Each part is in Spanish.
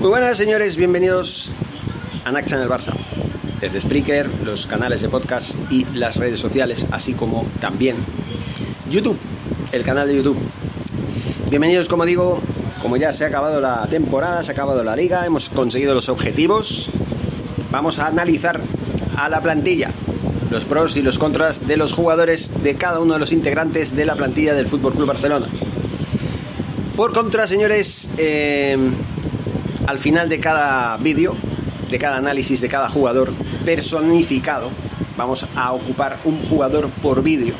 Muy buenas señores, bienvenidos a NAC Channel Barça. Desde Spreaker, los canales de podcast y las redes sociales, así como también YouTube, el canal de YouTube. Bienvenidos, como digo, como ya se ha acabado la temporada, se ha acabado la liga, hemos conseguido los objetivos. Vamos a analizar a la plantilla, los pros y los contras de los jugadores de cada uno de los integrantes de la plantilla del Fútbol Club Barcelona. Por contra, señores, eh, al final de cada vídeo, de cada análisis de cada jugador personificado, vamos a ocupar un jugador por vídeo.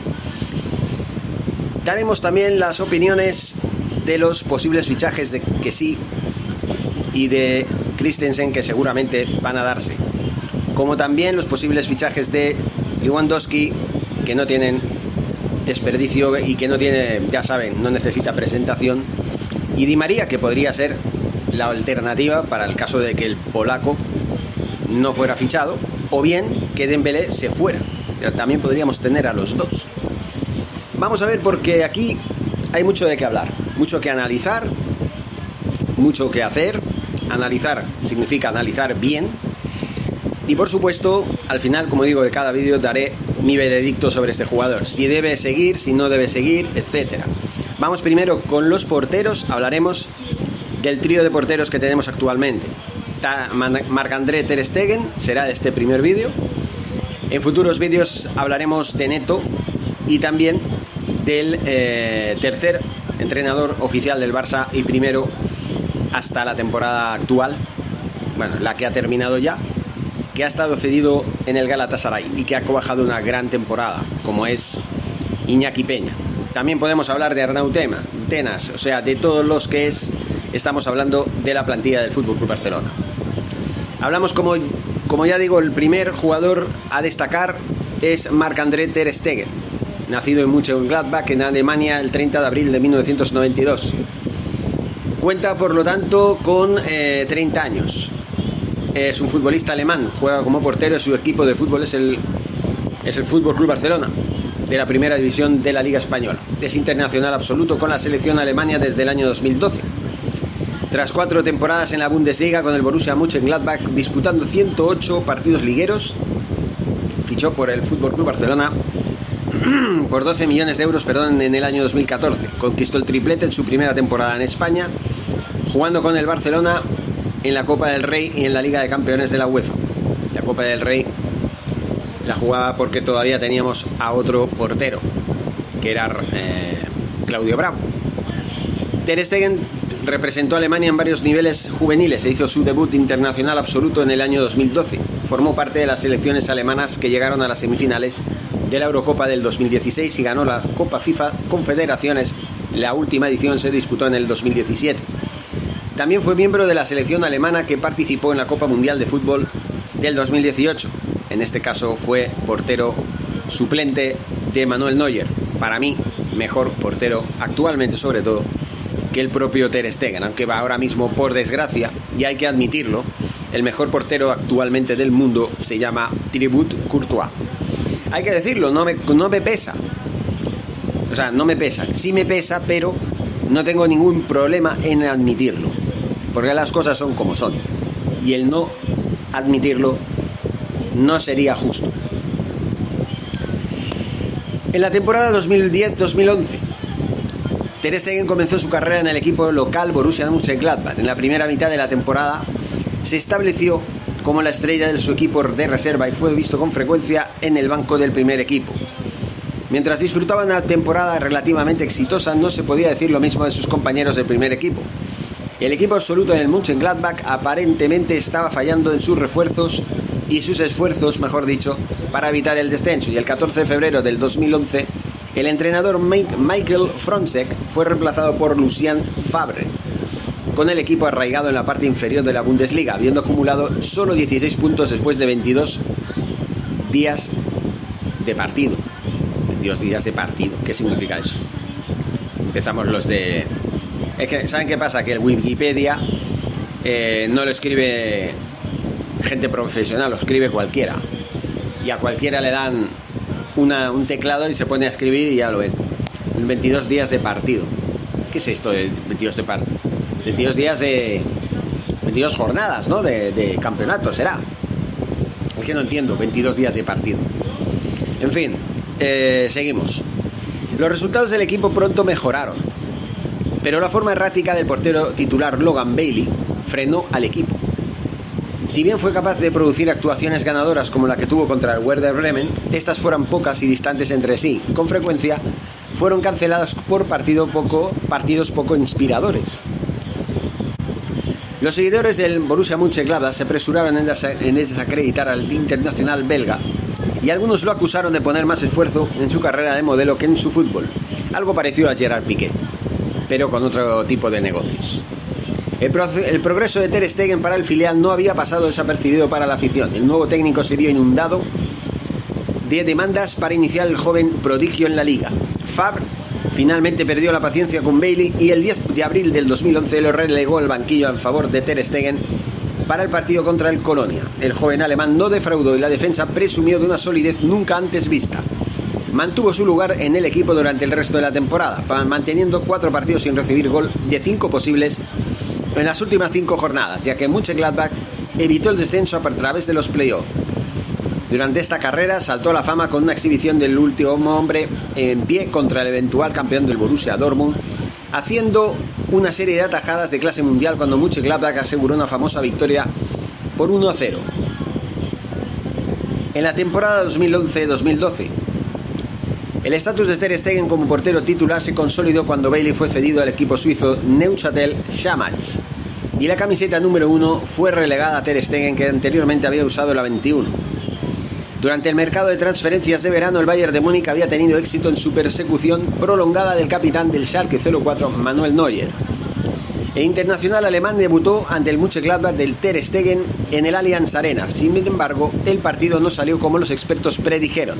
Daremos también las opiniones de los posibles fichajes de que sí y de Christensen que seguramente van a darse. Como también los posibles fichajes de Lewandowski que no tienen desperdicio y que no tiene, ya saben, no necesita presentación y Di María, que podría ser la alternativa para el caso de que el polaco no fuera fichado, o bien que Dembélé se fuera. También podríamos tener a los dos. Vamos a ver porque aquí hay mucho de qué hablar, mucho que analizar, mucho que hacer. Analizar significa analizar bien. Y por supuesto, al final, como digo, de cada vídeo daré mi veredicto sobre este jugador. Si debe seguir, si no debe seguir, etcétera. Vamos primero con los porteros, hablaremos del trío de porteros que tenemos actualmente. Marc-André Ter Stegen será este primer vídeo. En futuros vídeos hablaremos de Neto y también del eh, tercer entrenador oficial del Barça y primero hasta la temporada actual, bueno, la que ha terminado ya, que ha estado cedido en el Galatasaray y que ha cobajado una gran temporada, como es Iñaki Peña. También podemos hablar de Arnau Tenas, o sea, de todos los que es, estamos hablando de la plantilla del Fútbol Club Barcelona. Hablamos como, como ya digo, el primer jugador a destacar es Marc-André Ter Stegen, nacido en Mönchengladbach en Alemania el 30 de abril de 1992. Cuenta, por lo tanto, con 30 eh, años. Es un futbolista alemán, juega como portero, su equipo de fútbol es el, es el Fútbol Club Barcelona de la primera división de la Liga Española. Es internacional absoluto con la selección alemania desde el año 2012. Tras cuatro temporadas en la Bundesliga con el Borussia Mönchengladbach disputando 108 partidos ligueros, fichó por el Fútbol Club Barcelona por 12 millones de euros perdón, en el año 2014. Conquistó el triplete en su primera temporada en España, jugando con el Barcelona en la Copa del Rey y en la Liga de Campeones de la UEFA. La Copa del Rey la jugaba porque todavía teníamos a otro portero, que era eh, Claudio Bravo. Ter Stegen representó a Alemania en varios niveles juveniles e hizo su debut internacional absoluto en el año 2012. Formó parte de las selecciones alemanas que llegaron a las semifinales de la Eurocopa del 2016 y ganó la Copa FIFA Confederaciones. La última edición se disputó en el 2017. También fue miembro de la selección alemana que participó en la Copa Mundial de Fútbol del 2018 en este caso fue portero suplente de Manuel Neuer. Para mí, mejor portero actualmente sobre todo que el propio Ter Stegen, aunque va ahora mismo por desgracia, y hay que admitirlo, el mejor portero actualmente del mundo se llama Tribut Courtois. Hay que decirlo, no me, no me pesa. O sea, no me pesa. Sí me pesa, pero no tengo ningún problema en admitirlo. Porque las cosas son como son. Y el no admitirlo no sería justo. En la temporada 2010-2011, Ter Stegen comenzó su carrera en el equipo local Borussia Mönchengladbach. En la primera mitad de la temporada se estableció como la estrella de su equipo de reserva y fue visto con frecuencia en el banco del primer equipo. Mientras disfrutaba una temporada relativamente exitosa, no se podía decir lo mismo de sus compañeros del primer equipo. El equipo absoluto en el Mönchengladbach aparentemente estaba fallando en sus refuerzos y sus esfuerzos, mejor dicho, para evitar el descenso. Y el 14 de febrero del 2011, el entrenador Michael Fronzek fue reemplazado por Lucien Fabre, con el equipo arraigado en la parte inferior de la Bundesliga, habiendo acumulado solo 16 puntos después de 22 días de partido. 22 días de partido, ¿qué significa eso? Empezamos los de... Es que, ¿saben qué pasa? Que el Wikipedia eh, no lo escribe gente profesional, lo escribe cualquiera. Y a cualquiera le dan un teclado y se pone a escribir y ya lo ven. 22 días de partido. ¿Qué es esto de 22 de partido? 22 días de... 22 jornadas, ¿no? De, campeonato, será. Es que no entiendo, 22 días de partido. En fin, eh, seguimos. Los resultados del equipo pronto mejoraron, pero la forma errática del portero titular Logan Bailey frenó al equipo. Si bien fue capaz de producir actuaciones ganadoras como la que tuvo contra el Werder Bremen, estas fueron pocas y distantes entre sí. Con frecuencia fueron canceladas por poco, partidos poco inspiradores. Los seguidores del Borussia Mönchengladbach se apresuraron en desacreditar al internacional belga y algunos lo acusaron de poner más esfuerzo en su carrera de modelo que en su fútbol, algo parecido a Gerard Piqué, pero con otro tipo de negocios. El, progreso de Ter Stegen para el filial no había pasado desapercibido para la afición. El nuevo técnico se vio inundado de demandas para iniciar el joven prodigio en la liga. Fab finalmente perdió la paciencia con Bailey y el 10 de abril del 2011 lo relegó al banquillo en favor de Ter Stegen para el partido contra el Colonia. El joven alemán no defraudó y la defensa presumió de una solidez nunca antes vista. Mantuvo su lugar en el equipo durante el resto de la temporada, manteniendo cuatro partidos sin recibir gol de cinco posibles en las últimas cinco jornadas, ya que Mönchengladbach evitó el descenso a través de los playoffs. Durante esta carrera saltó a la fama con una exhibición del último hombre en pie contra el eventual campeón del Borussia Dortmund, haciendo una serie de atajadas de clase mundial cuando Mönchengladbach aseguró una famosa victoria por 1 a 0. En la temporada 2011-2012, el estatus de Ter Stegen como portero titular se consolidó cuando Bailey fue cedido al equipo suizo Neuchâtel Xamax y la camiseta número 1 fue relegada a Ter Stegen que anteriormente había usado la 21. Durante el mercado de transferencias de verano, el Bayern de Múnich había tenido éxito en su persecución prolongada del capitán del Schalke 04, Manuel Neuer. El internacional alemán debutó ante el Mönchengladbach del Ter Stegen en el Allianz Arena. Sin embargo, el partido no salió como los expertos predijeron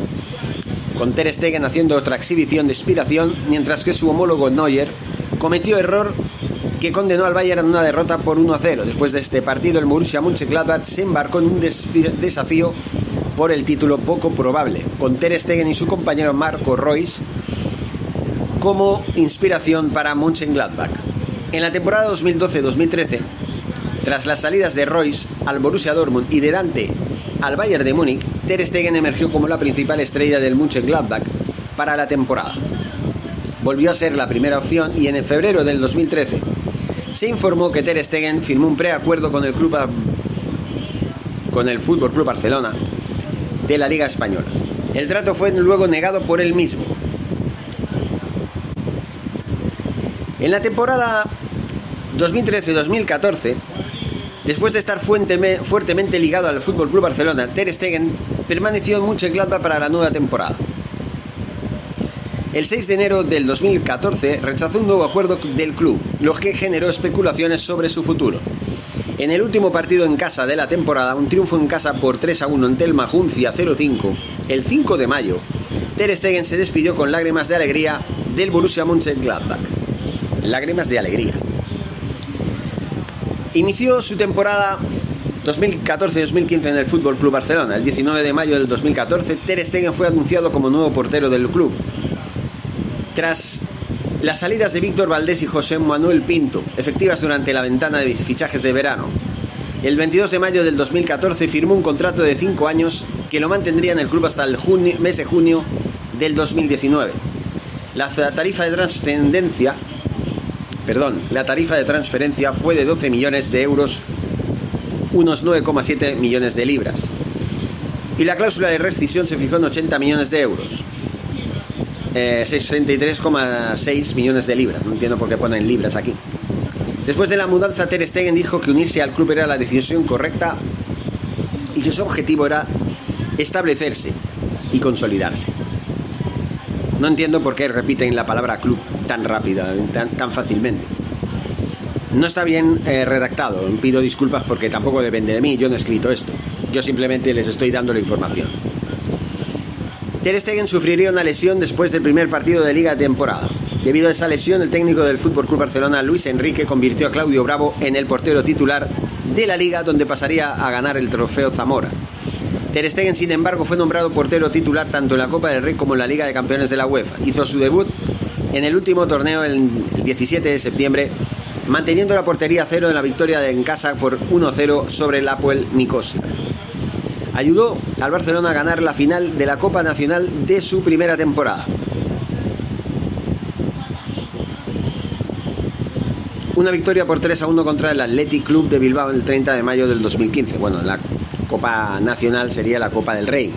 con Ter Stegen haciendo otra exhibición de inspiración, mientras que su homólogo Neuer cometió error que condenó al Bayern a una derrota por 1 a 0. Después de este partido, el Borussia Mönchengladbach se embarcó en un desafío por el título poco probable, con Ter Stegen y su compañero Marco Royce como inspiración para Mönchengladbach. En la temporada 2012-2013, tras las salidas de Royce al Borussia Dortmund y de Dante al Bayern de Múnich, Ter Stegen emergió como la principal estrella del Mönchengladbach para la temporada. Volvió a ser la primera opción y en febrero del 2013 se informó que Ter Stegen firmó un preacuerdo con el club con el Fútbol Club Barcelona de la Liga Española. El trato fue luego negado por él mismo. En la temporada 2013-2014 Después de estar fuertemente ligado al Fútbol Club Barcelona, Ter Stegen permaneció en Mönchengladbach para la nueva temporada. El 6 de enero del 2014 rechazó un nuevo acuerdo del club, lo que generó especulaciones sobre su futuro. En el último partido en casa de la temporada, un triunfo en casa por 3 a 1 ante el Majuncia 0-5, el 5 de mayo, Ter Stegen se despidió con lágrimas de alegría del Borussia Mönchengladbach. Lágrimas de alegría. Inició su temporada 2014-2015 en el Fútbol Club Barcelona. El 19 de mayo del 2014, Ter Stegen fue anunciado como nuevo portero del club. Tras las salidas de Víctor Valdés y José Manuel Pinto, efectivas durante la ventana de fichajes de verano, el 22 de mayo del 2014 firmó un contrato de 5 años que lo mantendría en el club hasta el mes de junio del 2019. La tarifa de trascendencia perdón, la tarifa de transferencia fue de 12 millones de euros, unos 9,7 millones de libras. Y la cláusula de rescisión se fijó en 80 millones de euros. 63,6 eh, millones de libras. No entiendo por qué ponen libras aquí. Después de la mudanza, Ter Stegen dijo que unirse al club era la decisión correcta y que su objetivo era establecerse y consolidarse. No entiendo por qué repiten la palabra club tan rápida, tan, fácilmente. No está bien eh, redactado, pido disculpas porque tampoco depende de mí, yo no he escrito esto. Yo simplemente les estoy dando la información. Ter Stegen sufriría una lesión después del primer partido de liga de temporada. Debido a esa lesión, el técnico del Fútbol Club Barcelona, Luis Enrique, convirtió a Claudio Bravo en el portero titular de la liga donde pasaría a ganar el trofeo Zamora. Ter Stegen, sin embargo, fue nombrado portero titular tanto en la Copa del Rey como en la Liga de Campeones de la UEFA. Hizo su debut en el último torneo el 17 de septiembre, manteniendo la portería cero en la victoria en casa por 1-0 sobre el Apoel Nicosia. Ayudó al Barcelona a ganar la final de la Copa Nacional de su primera temporada. Una victoria por 3 a 1 contra el Athletic Club de Bilbao el 30 de mayo del 2015. Bueno, la Copa Nacional sería la Copa del Rey.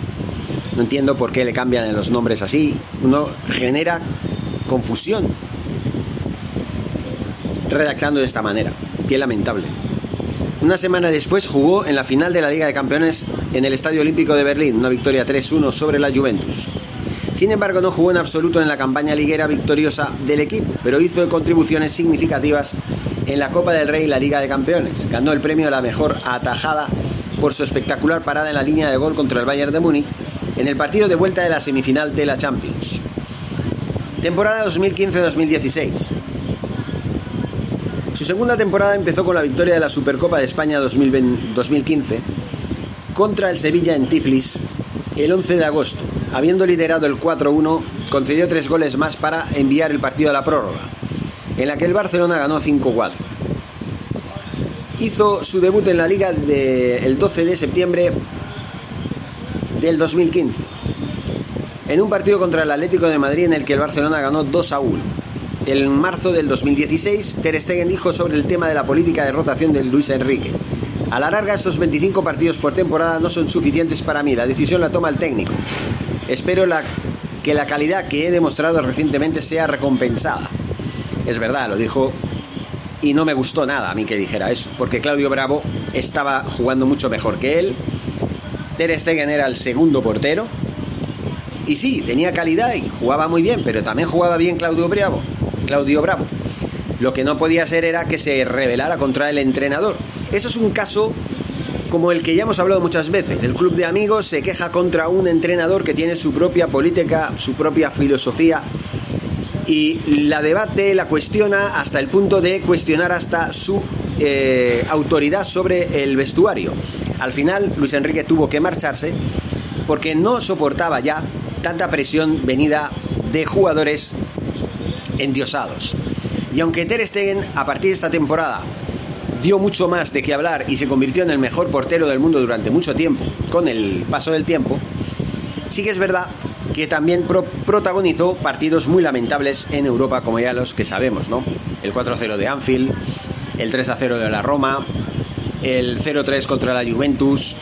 No entiendo por qué le cambian los nombres así. Uno genera confusión redactando de esta manera. Qué lamentable. Una semana después jugó en la final de la Liga de Campeones en el Estadio Olímpico de Berlín, una victoria 3-1 sobre la Juventus. Sin embargo, no jugó en absoluto en la campaña liguera victoriosa del equipo, pero hizo contribuciones significativas en la Copa del Rey y la Liga de Campeones. Ganó el premio a la mejor atajada por su espectacular parada en la línea de gol contra el Bayern de Múnich en el partido de vuelta de la semifinal de la Champions. Temporada 2015-2016. Su segunda temporada empezó con la victoria de la Supercopa de España 2015 contra el Sevilla en Tiflis el 11 de agosto. Habiendo liderado el 4-1, concedió tres goles más para enviar el partido a la prórroga, en la que el Barcelona ganó 5-4 hizo su debut en la liga el 12 de septiembre del 2015, en un partido contra el Atlético de Madrid en el que el Barcelona ganó 2 a 1. En marzo del 2016, Ter Stegen dijo sobre el tema de la política de rotación de Luis Enrique. A la larga, estos 25 partidos por temporada no son suficientes para mí. La decisión la toma el técnico. Espero que la calidad que he demostrado recientemente sea recompensada. Es verdad, lo dijo y no me gustó nada a mí que dijera eso, porque Claudio Bravo estaba jugando mucho mejor que él. Ter Stegen era el segundo portero. Y sí, tenía calidad y jugaba muy bien, pero también jugaba bien Claudio Bravo. Claudio Bravo. Lo que no podía ser era que se rebelara contra el entrenador. Eso es un caso como el que ya hemos hablado muchas veces. El club de amigos se queja contra un entrenador que tiene su propia política, su propia filosofía y la debate, la cuestiona hasta el punto de cuestionar hasta su eh, autoridad sobre el vestuario. Al final, Luis Enrique tuvo que marcharse porque no soportaba ya tanta presión venida de jugadores endiosados. Y aunque Ter Stegen a partir de esta temporada dio mucho más de qué hablar y se convirtió en el mejor portero del mundo durante mucho tiempo, con el paso del tiempo, sí que es verdad que también protagonizó partidos muy lamentables en Europa, como ya los que sabemos, ¿no? El 4-0 de Anfield, el 3-0 de la Roma, el 0-3 contra la Juventus,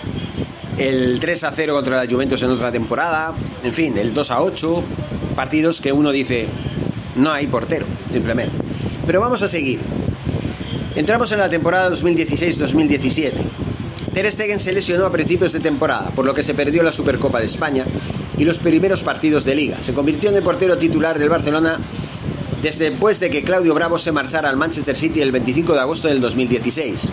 el 3-0 contra la Juventus en otra temporada, en fin, el 2-8, partidos que uno dice, no hay portero, simplemente. Pero vamos a seguir. Entramos en la temporada 2016-2017. Ter Stegen se lesionó a principios de temporada, por lo que se perdió la Supercopa de España y los primeros partidos de liga. Se convirtió en el portero titular del Barcelona después de que Claudio Bravo se marchara al Manchester City el 25 de agosto del 2016.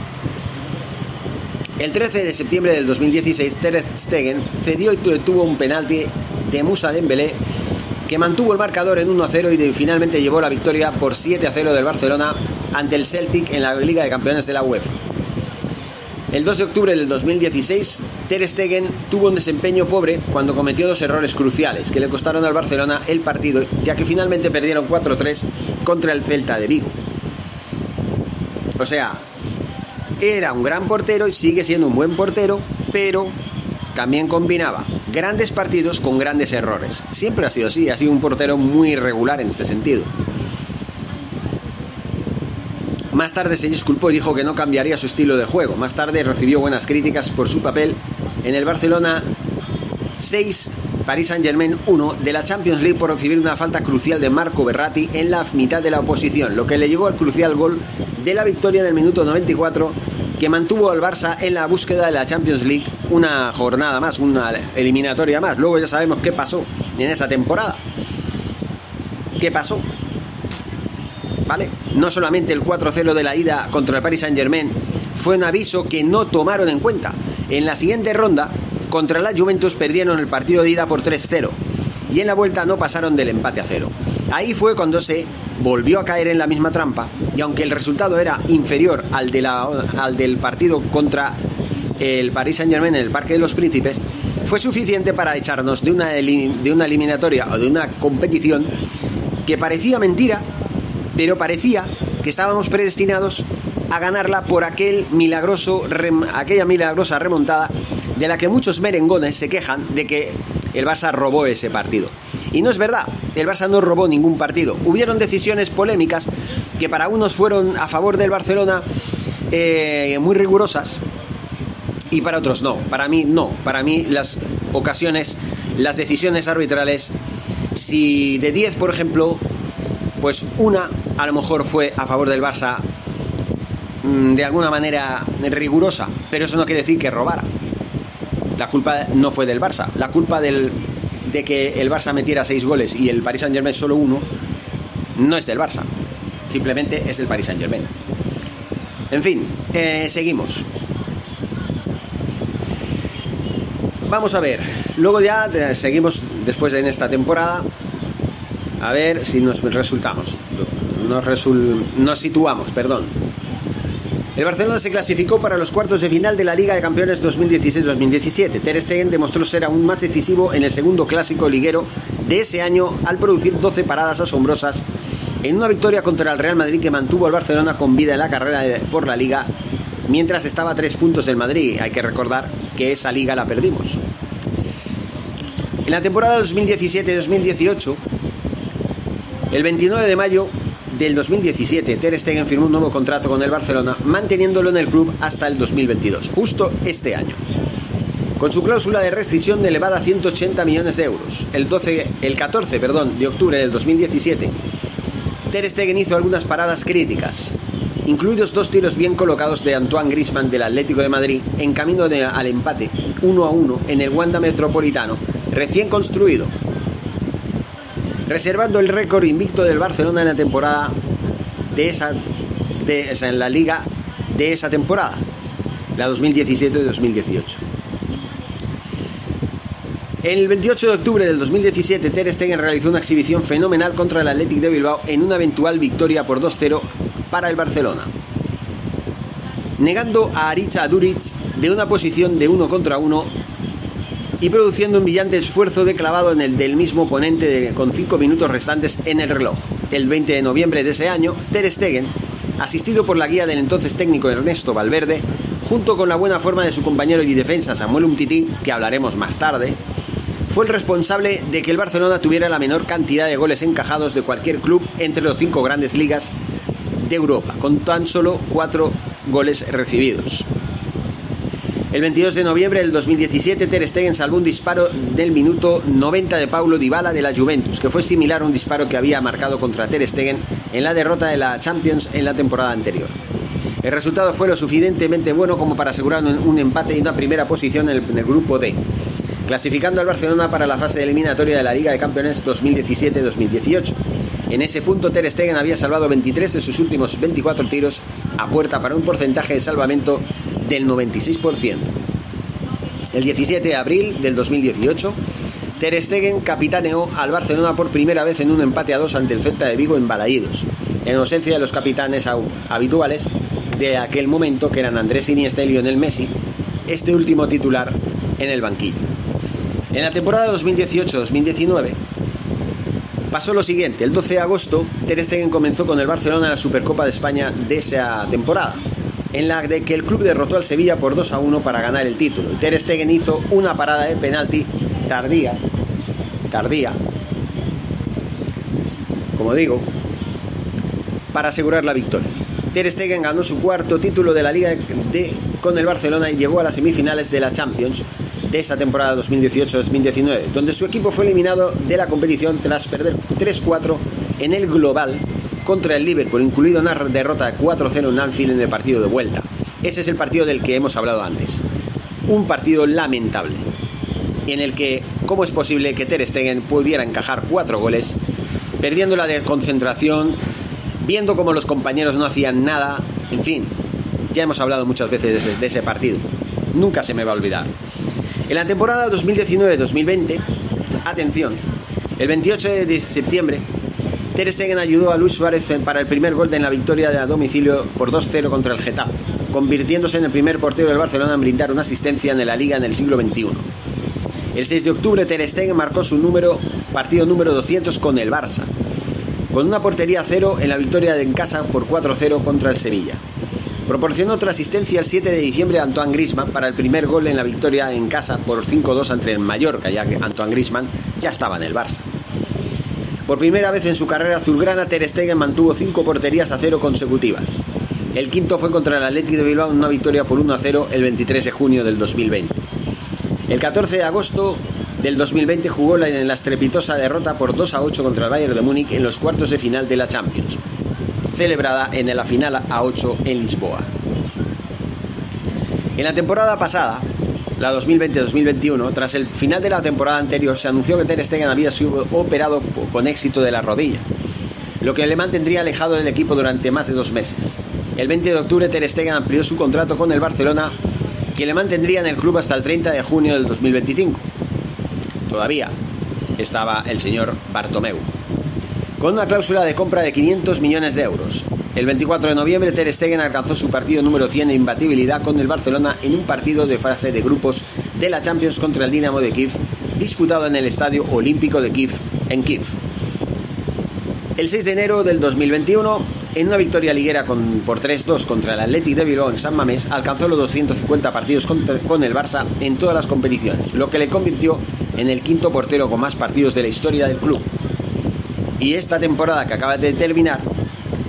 El 13 de septiembre del 2016, Ter Stegen cedió y tuvo un penalti de Musa Dembélé que mantuvo el marcador en 1-0 y finalmente llevó la victoria por 7-0 del Barcelona ante el Celtic en la Liga de Campeones de la UEFA. El 2 de octubre del 2016, Ter Stegen tuvo un desempeño pobre cuando cometió dos errores cruciales que le costaron al Barcelona el partido, ya que finalmente perdieron 4-3 contra el Celta de Vigo. O sea, era un gran portero y sigue siendo un buen portero, pero también combinaba grandes partidos con grandes errores. Siempre ha sido así, ha sido un portero muy irregular en este sentido. Más tarde se disculpó y dijo que no cambiaría su estilo de juego. Más tarde recibió buenas críticas por su papel en el Barcelona 6 Paris Saint-Germain 1 de la Champions League por recibir una falta crucial de Marco Berratti en la mitad de la oposición, lo que le llegó al crucial gol de la victoria en el minuto 94 que mantuvo al Barça en la búsqueda de la Champions League una jornada más, una eliminatoria más. Luego ya sabemos qué pasó en esa temporada. ¿Qué pasó? ¿Vale? No solamente el 4-0 de la ida contra el Paris Saint-Germain fue un aviso que no tomaron en cuenta. En la siguiente ronda contra la Juventus perdieron el partido de ida por 3-0 y en la vuelta no pasaron del empate a cero. Ahí fue cuando se volvió a caer en la misma trampa y aunque el resultado era inferior al, de la, al del partido contra el Paris Saint Germain en el Parque de los Príncipes, fue suficiente para echarnos de una, de una eliminatoria o de una competición que parecía mentira, pero parecía que estábamos predestinados a ganarla por aquel milagroso, aquella milagrosa remontada de la que muchos merengones se quejan de que el Barça robó ese partido. Y no es verdad, el Barça no robó ningún partido. Hubieron decisiones polémicas que para unos fueron a favor del Barcelona eh, muy rigurosas y para otros no. Para mí no. Para mí las ocasiones, las decisiones arbitrales, si de 10 por ejemplo, pues una a lo mejor fue a favor del Barça mm, de alguna manera rigurosa, pero eso no quiere decir que robara la culpa no fue del Barça. La culpa del, de que el Barça metiera seis goles y el Paris Saint Germain solo uno no es del Barça. Simplemente es del Paris Saint Germain. En fin, eh, seguimos. Vamos a ver. Luego ya eh, seguimos después en esta temporada. A ver si nos resultamos. Nos, nos situamos, perdón. El Barcelona se clasificó para los cuartos de final de la Liga de Campeones 2016-2017. Ter Stegen demostró ser aún más decisivo en el segundo clásico liguero de ese año al producir 12 paradas asombrosas en una victoria contra el Real Madrid que mantuvo al Barcelona con vida en la carrera por la Liga mientras estaba a tres puntos del Madrid. Hay que recordar que esa liga la perdimos. En la temporada 2017-2018, el 29 de mayo del 2017, Ter Stegen firmó un nuevo contrato con el Barcelona, manteniéndolo en el club hasta el 2022, justo este año. Con su cláusula de rescisión elevada a 180 millones de euros. El, 12, el 14 perdón, de octubre del 2017, Ter Stegen hizo algunas paradas críticas, incluidos dos tiros bien colocados de Antoine Griezmann del Atlético de Madrid en camino al empate 1 a 1 en el Wanda Metropolitano, recién construido, reservando el récord invicto del Barcelona en la temporada de esa, de, en la liga de esa temporada, la 2017-2018. El 28 de octubre del 2017, Ter Stegen realizó una exhibición fenomenal contra el Athletic de Bilbao en una eventual victoria por 2-0 para el Barcelona, negando a Aritz Duric de una posición de uno contra uno y produciendo un brillante esfuerzo de clavado en el del mismo oponente con 5 minutos restantes en el reloj. El 20 de noviembre de ese año, Ter Stegen, asistido por la guía del entonces técnico Ernesto Valverde, junto con la buena forma de su compañero y defensa Samuel Umtiti, que hablaremos más tarde, fue el responsable de que el Barcelona tuviera la menor cantidad de goles encajados de cualquier club entre los cinco grandes ligas de Europa, con tan solo cuatro goles recibidos. El 22 de noviembre del 2017, Ter Stegen salvó un disparo del minuto 90 de Paulo Dybala de la Juventus, que fue similar a un disparo que había marcado contra Ter Stegen en la derrota de la Champions en la temporada anterior. El resultado fue lo suficientemente bueno como para asegurar un empate y una primera posición en el, grupo D, clasificando al Barcelona para la fase eliminatoria de la Liga de Campeones 2017-2018. En ese punto Ter Stegen había salvado 23 de sus últimos 24 tiros a puerta para un porcentaje de salvamento del 96%. El 17 de abril del 2018, Ter Stegen capitaneó al Barcelona por primera vez en un empate a dos ante el Celta de Vigo en Balaídos, en ausencia de los capitanes habituales de aquel momento que eran Andrés Iniesta y Lionel Messi, este último titular en el banquillo. En la temporada 2018-2019 pasó lo siguiente, el 12 de agosto Ter Stegen comenzó con el Barcelona la Supercopa de España de esa temporada en la de que el club derrotó al Sevilla por 2 a 1 para ganar el título. Ter Stegen hizo una parada de penalti tardía, tardía, como digo, para asegurar la victoria. Ter Stegen ganó su cuarto título de la Liga de, con el Barcelona y llegó a las semifinales de la Champions de esa temporada 2018-2019, donde su equipo fue eliminado de la competición tras perder 3-4 en el global contra el Liverpool, incluido una derrota 4-0 en Anfield en el partido de vuelta. Ese es el partido del que hemos hablado antes. Un partido lamentable, en el que, ¿cómo es posible que Ter Stegen pudiera encajar cuatro goles, perdiendo la concentración, viendo cómo los compañeros no hacían nada, en fin, ya hemos hablado muchas veces de ese, partido. Nunca se me va a olvidar. En la temporada 2019-2020, atención, el 28 de septiembre, Ter Stegen ayudó a Luis Suárez para el primer gol de la victoria de a domicilio por 2-0 contra el Getafe, convirtiéndose en el primer portero del Barcelona en brindar una asistencia en la liga en el siglo XXI. El 6 de octubre Ter Stegen marcó su número, partido número 200 con el Barça, con una portería cero en la victoria de en casa por 4-0 contra el Sevilla. Proporcionó otra asistencia el 7 de diciembre a Antoine Grisman para el primer gol en la victoria en casa por 5-2 ante el Mallorca, ya que Antoine Grisman ya estaba en el Barça. Por primera vez en su carrera azulgrana, Ter Stegen mantuvo cinco porterías a cero consecutivas. El quinto fue contra el Atlético de Bilbao en una victoria por 1 0 el 23 de junio del 2020. El 14 de agosto del 2020 jugó en la estrepitosa derrota por 2 a 8 contra el Bayern de Múnich en los cuartos de final de la Champions, celebrada en la final a 8 en Lisboa. En la temporada pasada, la 2020-2021, tras el final de la temporada anterior, se anunció que Ter Stegen había sido operado con éxito de la rodilla, lo que le mantendría alejado del equipo durante más de dos meses. El 20 de octubre Ter Stegen amplió su contrato con el Barcelona, que le mantendría en el club hasta el 30 de junio del 2025 todavía estaba el señor Bartomeu, con una cláusula de compra de 500 millones de euros. El 24 de noviembre Ter Stegen alcanzó su partido número 100 de imbatibilidad con el Barcelona en un partido de fase de grupos de la Champions contra el Dinamo de Kiev, disputado en el Estadio Olímpico de Kiev, en Kiev. El 6 de enero del 2021, en una victoria liguera con, por 3-2 contra el Athletic de Bilbao en San Mamés, alcanzó los 250 partidos con, con, el Barça en todas las competiciones, lo que le convirtió en el quinto portero con más partidos de la historia del club. Y esta temporada que acaba de terminar,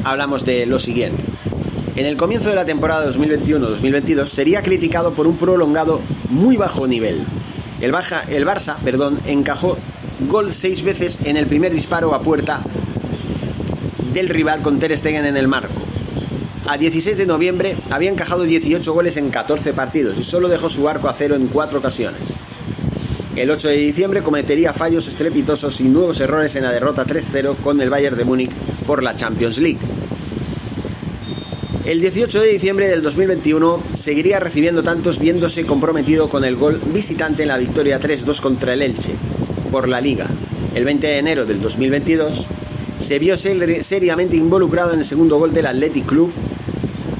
hablamos de lo siguiente. En el comienzo de la temporada 2021-2022 sería criticado por un prolongado muy bajo nivel. El, baja, el Barça perdón, encajó gol seis veces en el primer disparo a puerta del rival con Ter Stegen en el marco. A 16 de noviembre había encajado 18 goles en 14 partidos y solo dejó su arco a cero en cuatro ocasiones. El 8 de diciembre cometería fallos estrepitosos y nuevos errores en la derrota 3-0 con el Bayern de Múnich por la Champions League. El 18 de diciembre del 2021 seguiría recibiendo tantos viéndose comprometido con el gol visitante en la victoria 3-2 contra el Elche por la Liga. El 20 de enero del 2022 se vio seriamente involucrado en el segundo gol del Athletic Club.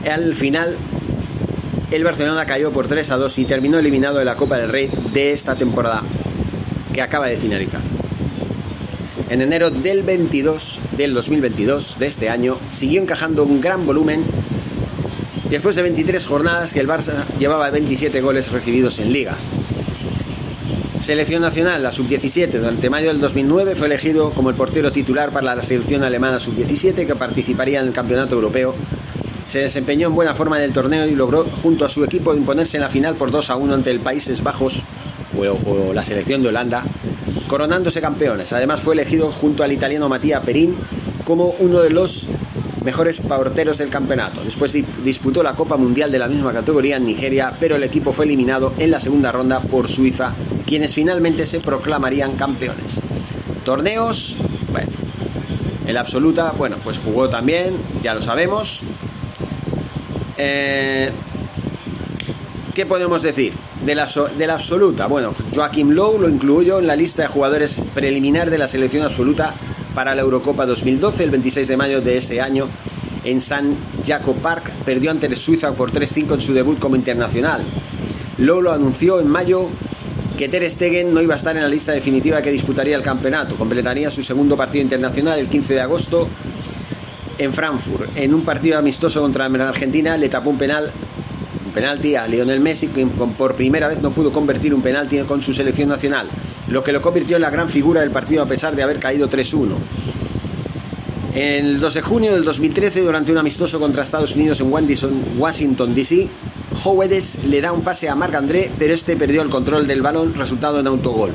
Al final, el Barcelona cayó por 3 a 2 y terminó eliminado de la Copa del Rey de esta temporada que acaba de finalizar. En enero del 22 del 2022 de este año siguió encajando un gran volumen después de 23 jornadas que el Barça llevaba 27 goles recibidos en liga. Selección nacional, la sub-17, durante mayo del 2009 fue elegido como el portero titular para la selección alemana sub-17 que participaría en el Campeonato Europeo. Se desempeñó en buena forma en el torneo y logró junto a su equipo imponerse en la final por 2 a 1 ante el Países Bajos o, la selección de Holanda, coronándose campeones. Además fue elegido junto al italiano Mattia Perin como uno de los mejores porteros del campeonato. Después disputó la Copa Mundial de la misma categoría en Nigeria, pero el equipo fue eliminado en la segunda ronda por Suiza, quienes finalmente se proclamarían campeones. Torneos, bueno, el absoluta, bueno, pues jugó también, ya lo sabemos. Eh, ¿Qué podemos decir de la, de la absoluta? Bueno, Joaquim Lowe lo incluyó en la lista de jugadores preliminar de la selección absoluta para la Eurocopa 2012, el 26 de mayo de ese año, en San Jacob Park, perdió ante Suiza por 3-5 en su debut como internacional. Lowe lo anunció en mayo que Ter Stegen no iba a estar en la lista definitiva que disputaría el campeonato. Completaría su segundo partido internacional el 15 de agosto en Frankfurt. En un partido amistoso contra Argentina le tapó un penal un penalti a Lionel Messi, que por primera vez no pudo convertir un penalti con su selección nacional, lo que lo convirtió en la gran figura del partido a pesar de haber caído 3-1. El 2 de junio del 2013, durante un amistoso contra Estados Unidos en Washington, D.C., Howedes le da un pase a Marc André, pero este perdió el control del balón, resultado en autogol.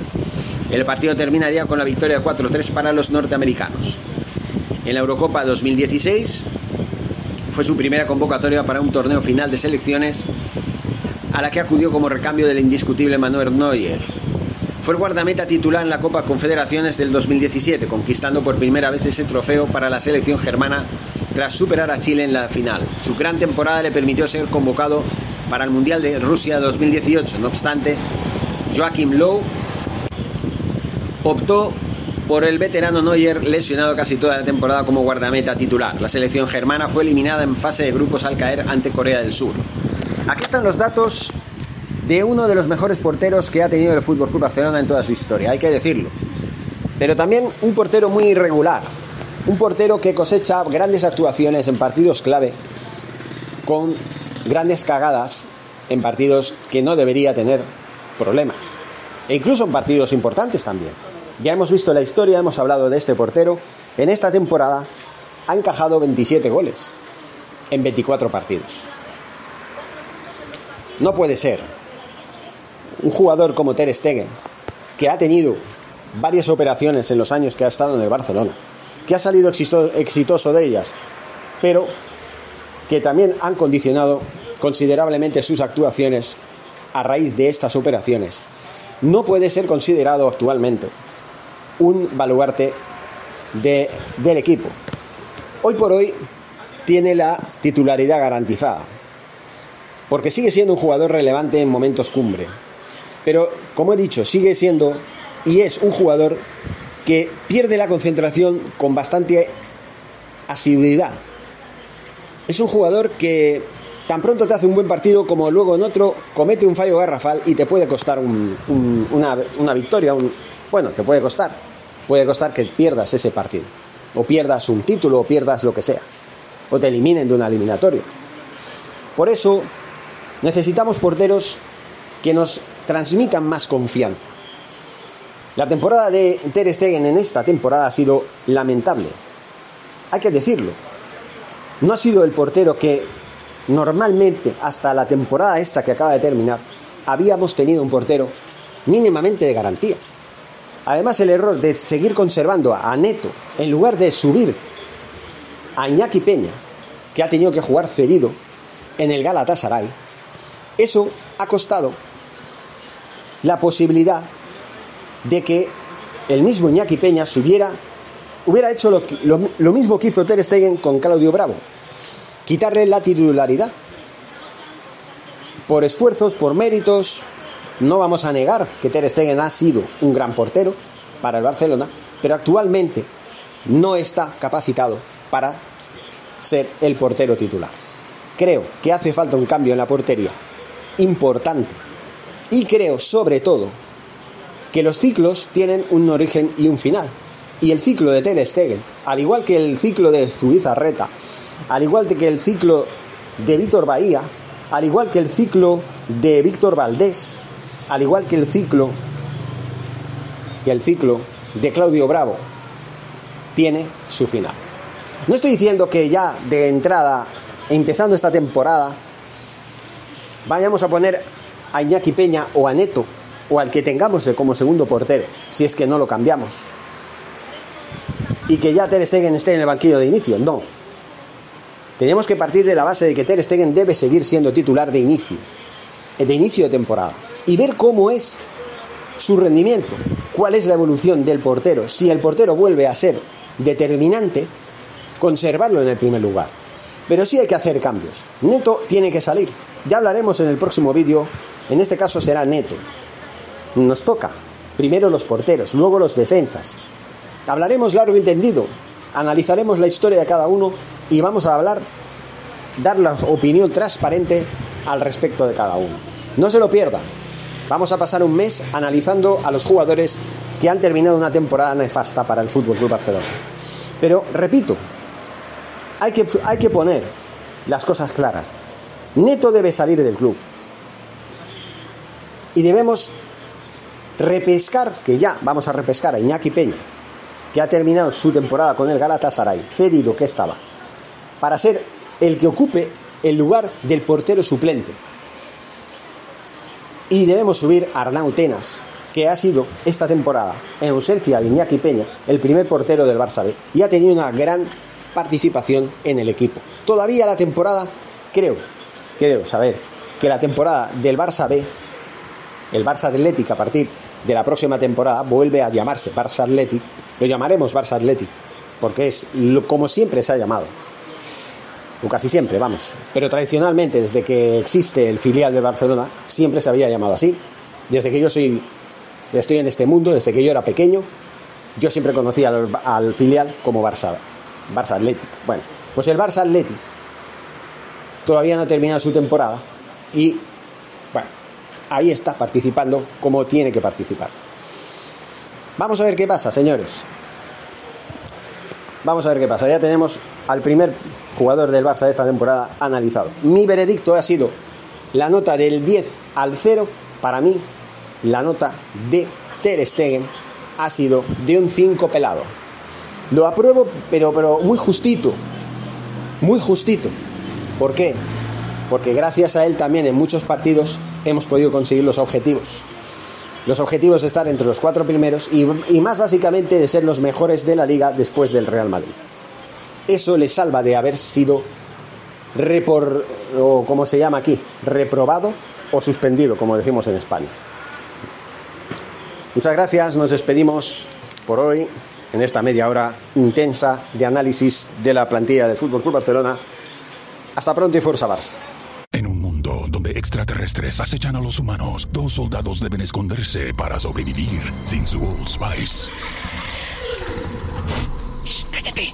El partido terminaría con la victoria 4-3 para los norteamericanos. En la Eurocopa 2016 fue su primera convocatoria para un torneo final de selecciones a la que acudió como recambio del indiscutible Manuel Neuer. Fue el guardameta titular en la Copa Confederaciones del 2017, conquistando por primera vez ese trofeo para la selección germana tras superar a Chile en la final. Su gran temporada le permitió ser convocado para el Mundial de Rusia 2018. No obstante, Joachim Lowe optó por el veterano Neuer, lesionado casi toda la temporada como guardameta titular. La selección germana fue eliminada en fase de grupos al caer ante Corea del Sur. Aquí están los datos de uno de los mejores porteros que ha tenido el Fútbol Club Barcelona en toda su historia, hay que decirlo. Pero también un portero muy irregular, un portero que cosecha grandes actuaciones en partidos clave con grandes cagadas en partidos que no debería tener problemas. E incluso en partidos importantes también. Ya hemos visto la historia, hemos hablado de este portero. En esta temporada ha encajado 27 goles en 24 partidos. No puede ser un jugador como Ter Stegen, que ha tenido varias operaciones en los años que ha estado en el Barcelona, que ha salido exitoso de ellas, pero que también han condicionado considerablemente sus actuaciones a raíz de estas operaciones, no puede ser considerado actualmente un baluarte del equipo. Hoy por hoy tiene la titularidad garantizada, porque sigue siendo un jugador relevante en momentos cumbre, pero, como he dicho, sigue siendo y es un jugador que pierde la concentración con bastante asiduidad. Es un jugador que tan pronto te hace un buen partido como luego en otro comete un fallo garrafal y te puede costar una, una, victoria. Un, bueno, te puede costar. Puede costar que pierdas ese partido. O pierdas un título o pierdas lo que sea. O te eliminen de una eliminatoria. Por eso necesitamos porteros que nos transmitan más confianza. La temporada de Ter Stegen en esta temporada ha sido lamentable. Hay que decirlo. No ha sido el portero que normalmente hasta la temporada esta que acaba de terminar habíamos tenido un portero mínimamente de garantías. Además el error de seguir conservando a Neto en lugar de subir a Iñaki Peña, que ha tenido que jugar cedido en el Galatasaray, eso ha costado la posibilidad de que el mismo Iñaki Peña hubiera, hubiera hecho lo, mismo que hizo Ter Stegen con Claudio Bravo, quitarle la titularidad. Por esfuerzos, por méritos, no vamos a negar que Ter Stegen ha sido un gran portero para el Barcelona, pero actualmente no está capacitado para ser el portero titular. Creo que hace falta un cambio en la portería importante. Y creo, sobre todo, que los ciclos tienen un origen y un final. Y el ciclo de Ter Stegen, al igual que el ciclo de Reta, al igual que el ciclo de Víctor Bahía, al igual que el ciclo de Víctor Valdés, al igual que el ciclo el ciclo de Claudio Bravo, tiene su final. No estoy diciendo que ya de entrada, empezando esta temporada, vayamos a poner a Iñaki Peña o a Neto o al que tengamos como segundo portero, si es que no lo cambiamos. Y que ya Ter Stegen esté en el banquillo de inicio, no. Tenemos que partir de la base de que Ter Stegen debe seguir siendo titular de inicio, de inicio de temporada, y ver cómo es su rendimiento, cuál es la evolución del portero. Si el portero vuelve a ser determinante, conservarlo en el primer lugar. Pero sí hay que hacer cambios. Neto tiene que salir. Ya hablaremos en el próximo vídeo, en este caso será Neto. Nos toca primero los porteros, luego los defensas. Hablaremos largo y entendido, analizaremos la historia de cada uno y vamos a hablar, dar la opinión transparente al respecto de cada uno. No se lo pierdan. Vamos a pasar un mes analizando a los jugadores que han terminado una temporada nefasta para el Fútbol Club Barcelona. Pero repito, hay que, hay que poner las cosas claras. Neto debe salir del club. Y debemos repescar, que ya vamos a repescar a Iñaki Peña, que ha terminado su temporada con el Galatasaray, cedido que estaba, para ser el que ocupe el lugar del portero suplente. Y debemos subir a Arnau Tenas, que ha sido esta temporada, en ausencia de Iñaki Peña, el primer portero del Barça B, y ha tenido una gran participación en el equipo. Todavía la temporada, creo, creo saber que la temporada del Barça B, el Barça Atlético a partir de la próxima temporada vuelve a llamarse Barça Athletic, lo llamaremos Barça Athletic, porque es como siempre se ha llamado, o casi siempre, vamos, pero tradicionalmente desde que existe el filial de Barcelona siempre se había llamado así, desde que yo soy, estoy en este mundo, desde que yo era pequeño, yo siempre conocía al, al filial como Barça, Barça Athletic. Bueno, pues el Barça Athletic todavía no ha terminado su temporada y ahí está participando como tiene que participar. Vamos a ver qué pasa, señores. Vamos a ver qué pasa. Ya tenemos al primer jugador del Barça de esta temporada analizado. Mi veredicto ha sido la nota del 10 al 0. Para mí, la nota de Ter Stegen ha sido de un 5 pelado. Lo apruebo, pero, pero muy justito. Muy justito. ¿Por qué? Porque gracias a él también en muchos partidos hemos podido conseguir los objetivos. Los objetivos de estar entre los cuatro primeros y, más básicamente de ser los mejores de la liga después del Real Madrid. Eso le salva de haber sido repor, o como se llama aquí, reprobado o suspendido, como decimos en España. Muchas gracias, nos despedimos por hoy en esta media hora intensa de análisis de la plantilla del Fútbol Club Barcelona. Hasta pronto y fuerza Barça extraterrestres acechan a los humanos, dos soldados deben esconderse para sobrevivir sin su Old Spice. ¡Cállate!